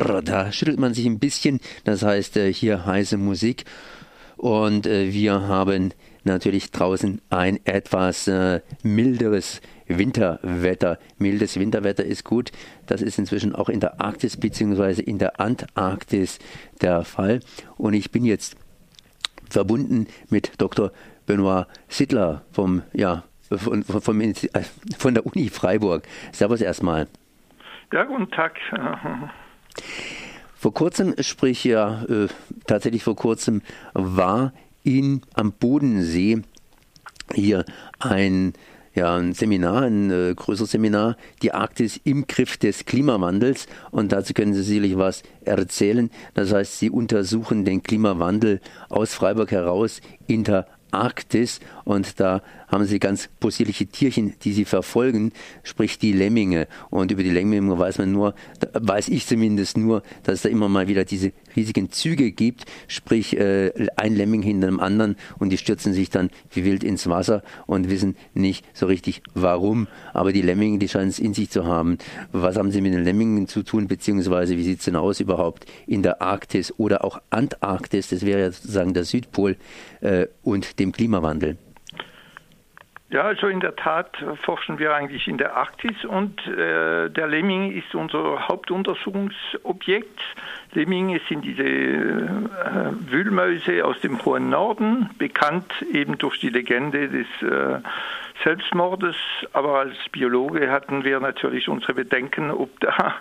Brrr, da schüttelt man sich ein bisschen. Das heißt, äh, hier heiße Musik. Und äh, wir haben natürlich draußen ein etwas äh, milderes Winterwetter. Mildes Winterwetter ist gut. Das ist inzwischen auch in der Arktis bzw. in der Antarktis der Fall. Und ich bin jetzt verbunden mit Dr. Benoit Sittler vom, ja, von, von, von, von der Uni Freiburg. Servus erstmal. Ja, guten Tag. Vor kurzem, sprich ja äh, tatsächlich vor kurzem, war in am Bodensee hier ein ja, ein Seminar, ein äh, größeres Seminar, die Arktis im Griff des Klimawandels. Und dazu können Sie sicherlich was erzählen. Das heißt, Sie untersuchen den Klimawandel aus Freiburg heraus in der Arktis und da haben sie ganz possierliche Tierchen, die sie verfolgen, sprich die Lemminge. Und über die Lemminge weiß man nur, weiß ich zumindest nur, dass es da immer mal wieder diese riesigen Züge gibt, sprich äh, ein Lemming hinter dem anderen und die stürzen sich dann wie wild ins Wasser und wissen nicht so richtig warum. Aber die Lemminge, die scheinen es in sich zu haben. Was haben sie mit den Lemmingen zu tun, beziehungsweise wie sieht es denn aus überhaupt in der Arktis oder auch Antarktis, das wäre ja sozusagen der Südpol äh, und dem Klimawandel? Ja, also in der Tat forschen wir eigentlich in der Arktis und äh, der Lemming ist unser Hauptuntersuchungsobjekt. Lemminge sind diese äh, Wühlmäuse aus dem hohen Norden, bekannt eben durch die Legende des äh, Selbstmordes, aber als Biologe hatten wir natürlich unsere Bedenken, ob da,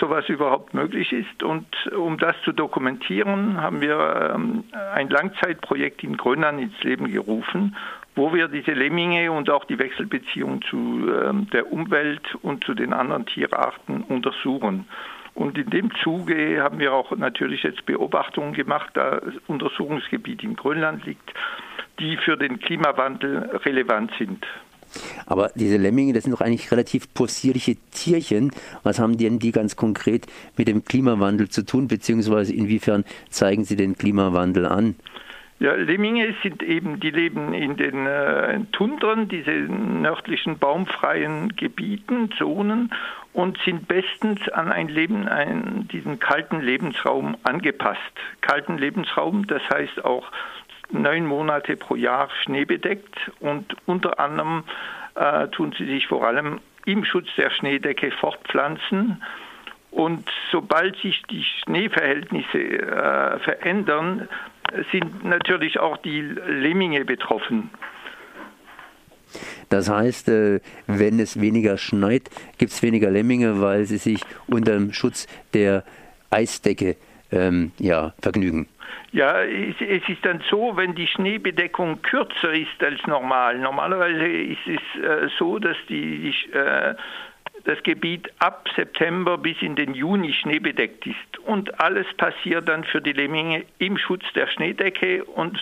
sowas überhaupt möglich ist. Und um das zu dokumentieren, haben wir ähm, ein Langzeitprojekt in Grönland ins Leben gerufen wo wir diese Lemminge und auch die Wechselbeziehung zu ähm, der Umwelt und zu den anderen Tierarten untersuchen. Und in dem Zuge haben wir auch natürlich jetzt Beobachtungen gemacht, da das Untersuchungsgebiet in Grönland liegt, die für den Klimawandel relevant sind. Aber diese Lemminge, das sind doch eigentlich relativ possierliche Tierchen. Was haben denn die ganz konkret mit dem Klimawandel zu tun, beziehungsweise inwiefern zeigen sie den Klimawandel an? Ja, Lemminge sind eben, die leben in den äh, Tundren, diese nördlichen baumfreien Gebieten, Zonen und sind bestens an ein Leben, einen, diesen kalten Lebensraum angepasst. Kalten Lebensraum, das heißt auch neun Monate pro Jahr schneebedeckt und unter anderem äh, tun sie sich vor allem im Schutz der Schneedecke fortpflanzen. Und sobald sich die Schneeverhältnisse äh, verändern, sind natürlich auch die Lemminge betroffen. Das heißt, äh, wenn es weniger schneit, gibt es weniger Lemminge, weil sie sich unter dem Schutz der Eisdecke ähm, ja, vergnügen. Ja, es, ist dann so, wenn die Schneebedeckung kürzer ist als normal. Normalerweise ist es äh, so, dass die, die äh, das Gebiet ab September bis in den Juni schneebedeckt ist. Und alles passiert dann für die Lemminge im Schutz der Schneedecke. Und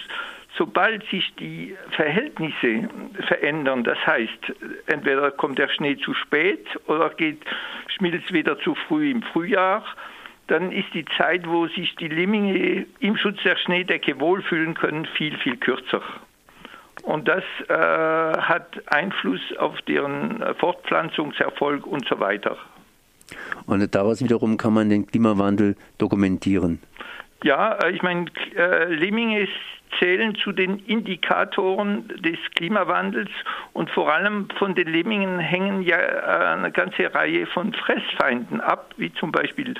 sobald sich die Verhältnisse verändern, das heißt, entweder kommt der Schnee zu spät oder geht, schmilzt wieder zu früh im Frühjahr, dann ist die Zeit, wo sich die Lemminge im Schutz der Schneedecke wohlfühlen können, viel, viel kürzer. Und das äh, hat Einfluss auf deren Fortpflanzungserfolg und so weiter. Und daraus wiederum kann man den Klimawandel dokumentieren. Ja, äh, ich meine, äh, Lemminge zählen zu den Indikatoren des Klimawandels und vor allem von den Lemmingen hängen ja äh, eine ganze Reihe von Fressfeinden ab, wie zum Beispiel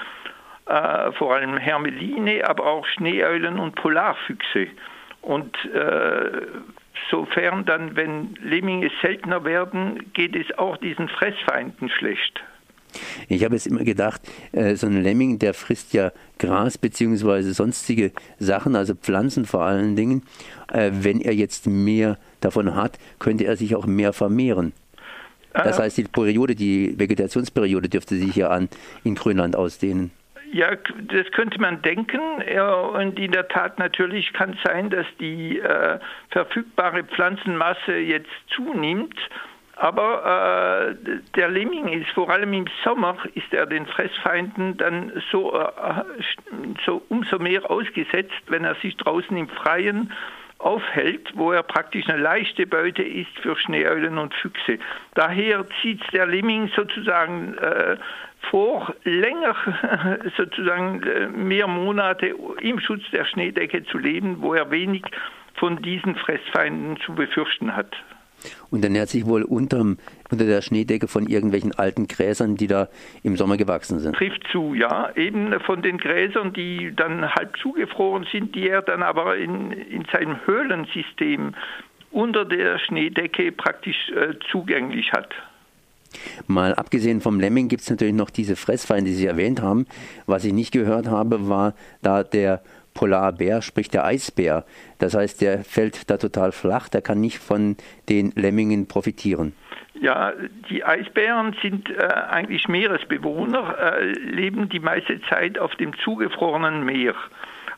äh, vor allem Hermeline, aber auch Schneeeulen und Polarfüchse. Und äh, sofern dann, wenn Lemminge seltener werden, geht es auch diesen Fressfeinden schlecht. Ich habe jetzt immer gedacht, äh, so ein Lemming, der frisst ja Gras bzw. sonstige Sachen, also Pflanzen vor allen Dingen. Äh, wenn er jetzt mehr davon hat, könnte er sich auch mehr vermehren. Das heißt, die Periode, die Vegetationsperiode dürfte sich ja an in Grönland ausdehnen. Ja, das könnte man denken. Und in der Tat natürlich kann es sein, dass die äh, verfügbare Pflanzenmasse jetzt zunimmt. Aber äh, der Lemming ist vor allem im Sommer ist er den Fressfeinden dann so, äh, so umso mehr ausgesetzt, wenn er sich draußen im Freien aufhält, wo er praktisch eine leichte Beute ist für Schneeeulen und Füchse. Daher zieht der Lemming sozusagen äh, vor, länger sozusagen äh, mehr Monate im Schutz der Schneedecke zu leben, wo er wenig von diesen Fressfeinden zu befürchten hat. Und er nährt sich wohl unterm, unter der Schneedecke von irgendwelchen alten Gräsern, die da im Sommer gewachsen sind. Trifft zu, ja. Eben von den Gräsern, die dann halb zugefroren sind, die er dann aber in, in seinem Höhlensystem unter der Schneedecke praktisch äh, zugänglich hat. Mal abgesehen vom Lemming gibt es natürlich noch diese Fressfeinde, die Sie erwähnt haben. Was ich nicht gehört habe, war da der Polarbär, sprich der Eisbär. Das heißt, der fällt da total flach, der kann nicht von den Lemmingen profitieren. Ja, die Eisbären sind äh, eigentlich Meeresbewohner, äh, leben die meiste Zeit auf dem zugefrorenen Meer.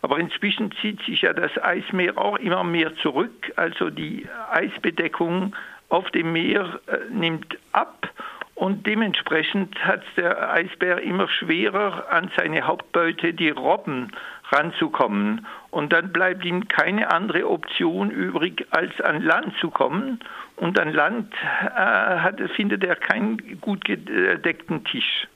Aber inzwischen zieht sich ja das Eismeer auch immer mehr zurück. Also die Eisbedeckung auf dem Meer äh, nimmt ab und dementsprechend hat der Eisbär immer schwerer an seine Hauptbeute, die Robben, ranzukommen. Und dann bleibt ihm keine andere Option übrig, als an Land zu kommen. Und an Land äh, hat, findet er keinen gut gedeckten Tisch.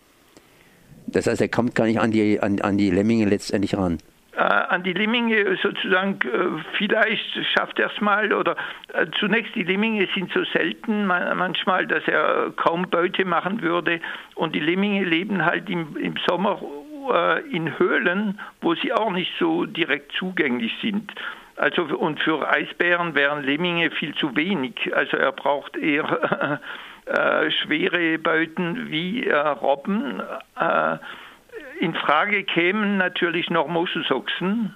Das heißt, er kommt gar nicht an die, an, an die Lemminge letztendlich ran äh, an die Lemminge sozusagen, äh, vielleicht schafft er es mal oder äh, zunächst die Lemminge sind so selten man, manchmal, dass er kaum Beute machen würde und die Lemminge leben halt im, im Sommer in Höhlen, wo sie auch nicht so direkt zugänglich sind. Also und für Eisbären wären Lemminge viel zu wenig. Also er braucht eher äh, schwere Beuten wie äh, Robben. Äh, in Frage kämen natürlich noch Moschusochsen,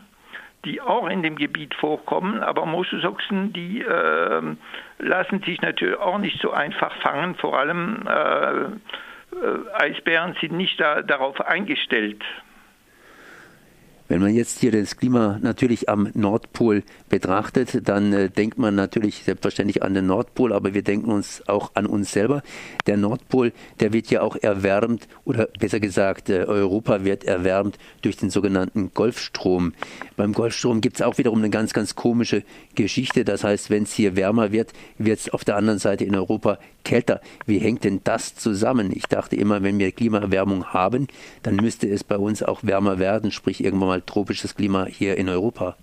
die auch in dem Gebiet vorkommen, aber Moschusochsen, die äh, lassen sich natürlich auch nicht so einfach fangen. Vor allem äh, äh Eisbären sind nicht da, darauf eingestellt. Wenn man jetzt hier das Klima natürlich am Nordpol betrachtet, dann äh, denkt man natürlich selbstverständlich an den Nordpol, aber wir denken uns auch an uns selber. Der Nordpol, der wird ja auch erwärmt, oder besser gesagt, äh, Europa wird erwärmt durch den sogenannten Golfstrom. Beim Golfstrom gibt es auch wiederum eine ganz, ganz komische Geschichte. Das heißt, wenn es hier wärmer wird, wird es auf der anderen Seite in Europa kälter. Wie hängt denn das zusammen? Ich dachte immer, wenn wir Klimaerwärmung haben, dann müsste es bei uns auch wärmer werden, sprich irgendwann mal tropisches Klima hier in Europa.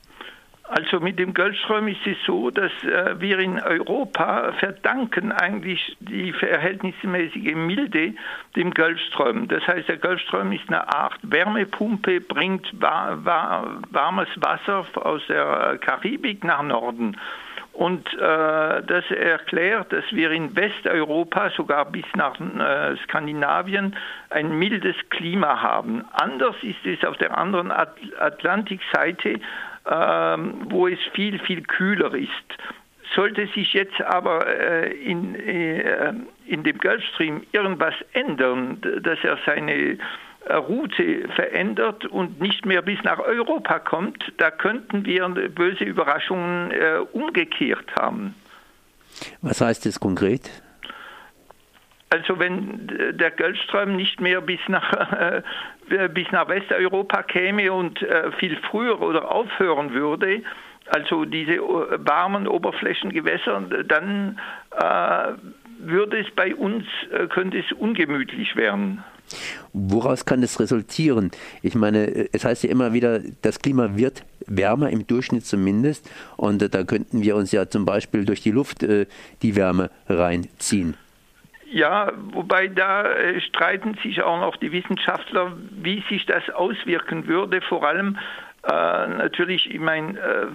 Also mit dem Golfstrom ist es so, dass äh, wir in Europa verdanken eigentlich die verhältnismäßige Milde dem Golfstrom. Das heißt, der Golfstrom ist eine Art Wärmepumpe, bringt war, war, warmes Wasser aus der Karibik nach Norden. Und äh, das erklärt, dass wir in Westeuropa, sogar bis nach äh, Skandinavien, ein mildes Klima haben. Anders ist es auf der anderen At Atlantikseite, äh, wo es viel, viel kühler ist. Sollte sich jetzt aber äh, in, äh, in dem Gulfstream irgendwas ändern, dass er seine Route verändert und nicht mehr bis nach Europa kommt, da könnten wir böse Überraschungen äh, umgekehrt haben. Was heißt das konkret? Also wenn der Geldstrom nicht mehr bis nach, äh, bis nach Westeuropa käme und äh, viel früher oder aufhören würde, also diese äh, warmen Oberflächengewässer, dann äh, würde es bei uns, äh, könnte es ungemütlich werden. Woraus kann das resultieren? Ich meine, es heißt ja immer wieder, das Klima wird wärmer, im Durchschnitt zumindest. Und äh, da könnten wir uns ja zum Beispiel durch die Luft äh, die Wärme reinziehen. Ja, wobei da äh, streiten sich auch noch die Wissenschaftler, wie sich das auswirken würde. Vor allem äh, natürlich, ich meine, äh,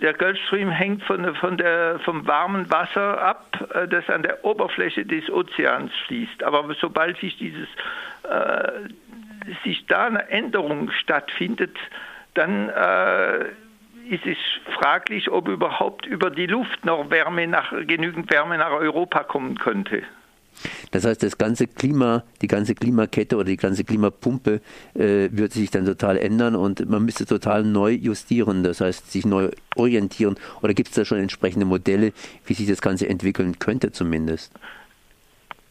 der Gulfstream hängt von, von der, vom warmen Wasser ab, äh, das an der Oberfläche des Ozeans fließt. Aber sobald sich dieses äh, sich da eine Änderung stattfindet, dann äh, ist es fraglich, ob überhaupt über die Luft noch Wärme nach, genügend Wärme nach Europa kommen könnte. Das heißt, das ganze Klima, die ganze Klimakette oder die ganze Klimapumpe äh, wird sich dann total ändern und man müsste total neu justieren, das heißt sich neu orientieren. Oder gibt es da schon entsprechende Modelle, wie sich das Ganze entwickeln könnte zumindest?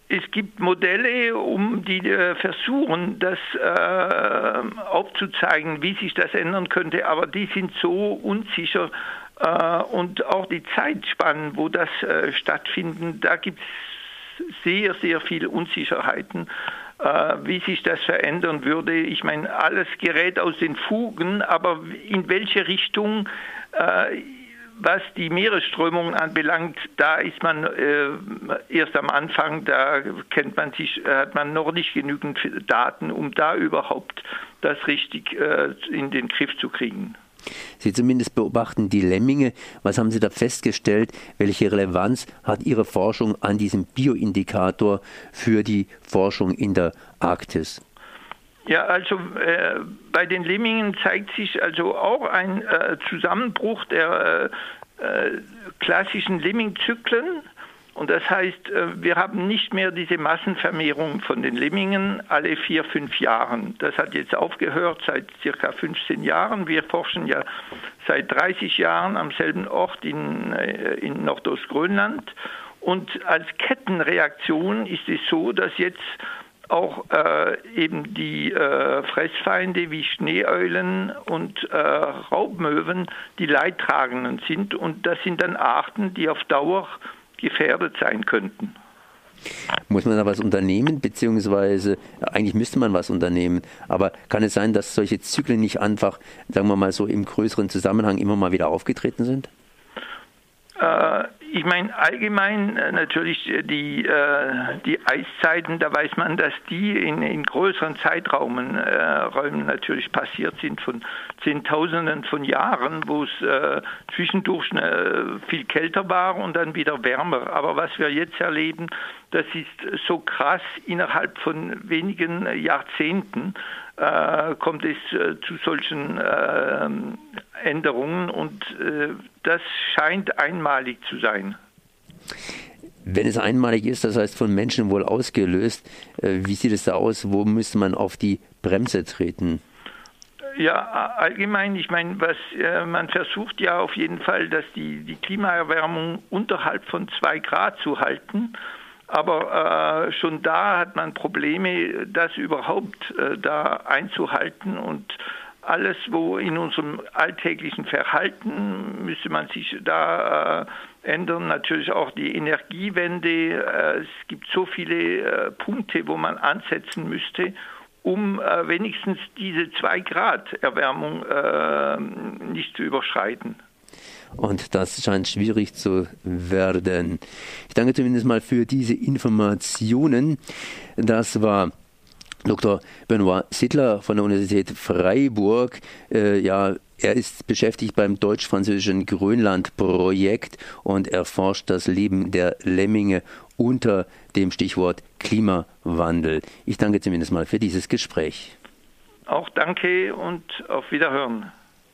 Es gibt Modelle, um die äh, versuchen, das äh, aufzuzeigen, wie sich das ändern könnte, aber die sind so unsicher äh, und auch die Zeitspannen, wo das äh, stattfinden, da gibt es sehr, sehr viele Unsicherheiten. äh, wie sich das verändern würde. Ich meine, alles gerät aus den Fugen, aber in welche Richtung äh, was die Meeresströmungen anbelangt, da ist man äh, erst am Anfang, da kennt man sich, hat man noch nicht genügend Daten, um da überhaupt das richtig äh, in den Griff zu kriegen. Sie zumindest beobachten die Lemminge. Was haben Sie da festgestellt? Welche Relevanz hat Ihre Forschung an diesem Bioindikator für die Forschung in der Arktis? Ja, also äh, bei den Lemmingen zeigt sich also auch ein äh, Zusammenbruch der äh, äh klassischen Lemmingzyklen. Und das heißt, äh, wir haben nicht mehr diese Massenvermehrung von den Lemmingen alle vier, fünf Jahren. Das hat jetzt aufgehört seit circa 15 Jahren. Wir forschen ja seit 30 Jahren am selben Ort in, äh, in Nordostgrönland. Und als Kettenreaktion ist es so, dass jetzt auch äh, eben die äh, Fressfeinde wie Schneeeulen und äh, Raubmöwen die Leidtragenden sind. Und das sind dann Arten, die auf Dauer gefährdet sein könnten. Muss man da was unternehmen, beziehungsweise eigentlich müsste man was unternehmen, aber kann es sein, dass solche Zyklen nicht einfach, sagen wir mal so, im größeren Zusammenhang immer mal wieder aufgetreten sind? Äh, ich meine, allgemein äh, natürlich äh, die, äh, die Eiszeiten, da weiß man, dass die in, in größeren Zeitraumen äh, natürlich passiert sind, von Zehntausenden von Jahren, wo es äh, zwischendurch viel kälter war und dann wieder wärmer. Aber was wir jetzt erleben, das ist so krass innerhalb von wenigen Jahrzehnten äh, kommt es äh, zu solchen äh, Änderungen und äh, das scheint einmalig zu sein. Wenn es einmalig ist, das heißt von Menschen wohl ausgelöst, äh, wie sieht es da aus? Wo müsste man auf die Bremse treten? Ja, allgemein, ich meine, was äh, man versucht ja auf jeden Fall, dass die, die Klimaerwärmung unterhalb von zwei Grad zu halten. Aber äh, schon da hat man Probleme, das überhaupt äh, da einzuhalten und alles, wo in unserem alltäglichen Verhalten müsste man sich da äh, ändern. Natürlich auch die Energiewende. Äh, es gibt so viele äh, Punkte, wo man ansetzen müsste, um äh, wenigstens diese zwei Grad Erwärmung nicht zu überschreiten. Und das scheint schwierig zu werden. Ich danke zumindest mal für diese Informationen. Das war Dr. Benoit Sittler von der Universität Freiburg. Äh, ja, er ist beschäftigt beim deutsch-französischen Grönland-Projekt und erforscht das Leben der Lemminge unter dem Stichwort Klimawandel. Ich danke zumindest mal für dieses Gespräch. Auch danke und auf Wiederhören.